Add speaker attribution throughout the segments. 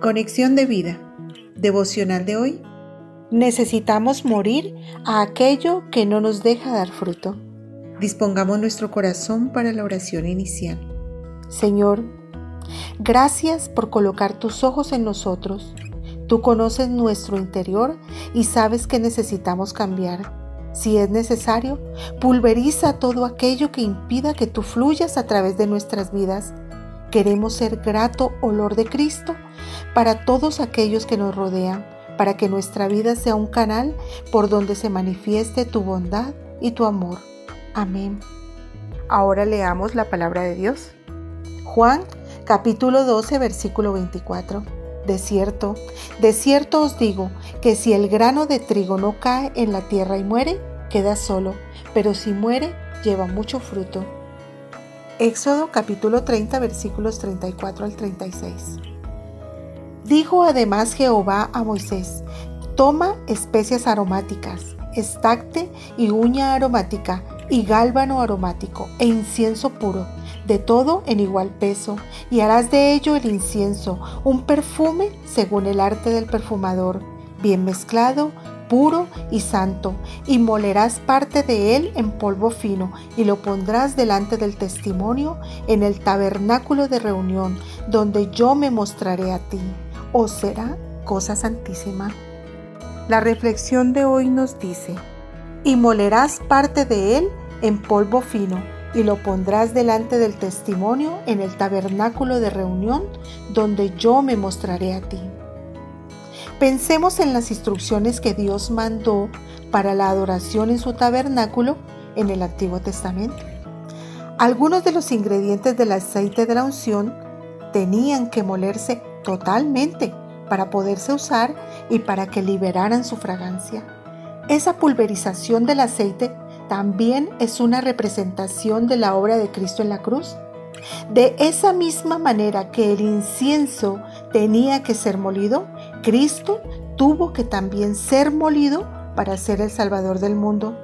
Speaker 1: Conexión de vida. Devocional de hoy.
Speaker 2: Necesitamos morir a aquello que no nos deja dar fruto.
Speaker 1: Dispongamos nuestro corazón para la oración inicial.
Speaker 2: Señor, gracias por colocar tus ojos en nosotros. Tú conoces nuestro interior y sabes que necesitamos cambiar. Si es necesario, pulveriza todo aquello que impida que tú fluyas a través de nuestras vidas Queremos ser grato olor de Cristo para todos aquellos que nos rodean, para que nuestra vida sea un canal por donde se manifieste tu bondad y tu amor. Amén. Ahora leamos la palabra de Dios. Juan capítulo 12 versículo 24. De cierto, de cierto os digo que si el grano de trigo no cae en la tierra y muere, queda solo, pero si muere, lleva mucho fruto. Éxodo capítulo 30 versículos 34 al 36. Dijo además Jehová a Moisés, toma especias aromáticas, estacte y uña aromática y gálbano aromático e incienso puro, de todo en igual peso, y harás de ello el incienso, un perfume según el arte del perfumador, bien mezclado, puro y santo, y molerás parte de él en polvo fino, y lo pondrás delante del testimonio en el tabernáculo de reunión, donde yo me mostraré a ti. ¿O será cosa santísima? La reflexión de hoy nos dice, y molerás parte de él en polvo fino, y lo pondrás delante del testimonio en el tabernáculo de reunión, donde yo me mostraré a ti. Pensemos en las instrucciones que Dios mandó para la adoración en su tabernáculo en el Antiguo Testamento. Algunos de los ingredientes del aceite de la unción tenían que molerse totalmente para poderse usar y para que liberaran su fragancia. Esa pulverización del aceite también es una representación de la obra de Cristo en la cruz. De esa misma manera que el incienso tenía que ser molido, Cristo tuvo que también ser molido para ser el Salvador del mundo.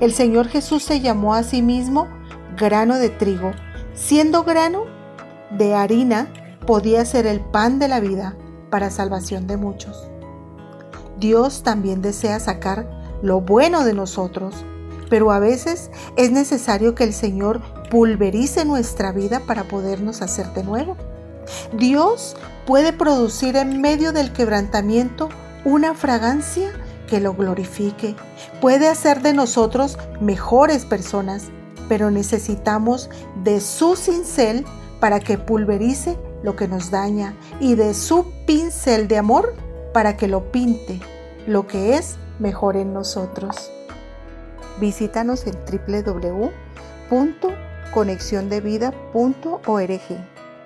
Speaker 2: El Señor Jesús se llamó a sí mismo grano de trigo. Siendo grano de harina, podía ser el pan de la vida para salvación de muchos. Dios también desea sacar lo bueno de nosotros, pero a veces es necesario que el Señor pulverice nuestra vida para podernos hacer de nuevo. Dios puede producir en medio del quebrantamiento una fragancia que lo glorifique. Puede hacer de nosotros mejores personas, pero necesitamos de su cincel para que pulverice lo que nos daña y de su pincel de amor para que lo pinte lo que es mejor en nosotros. Visítanos en www.conexiondevida.org.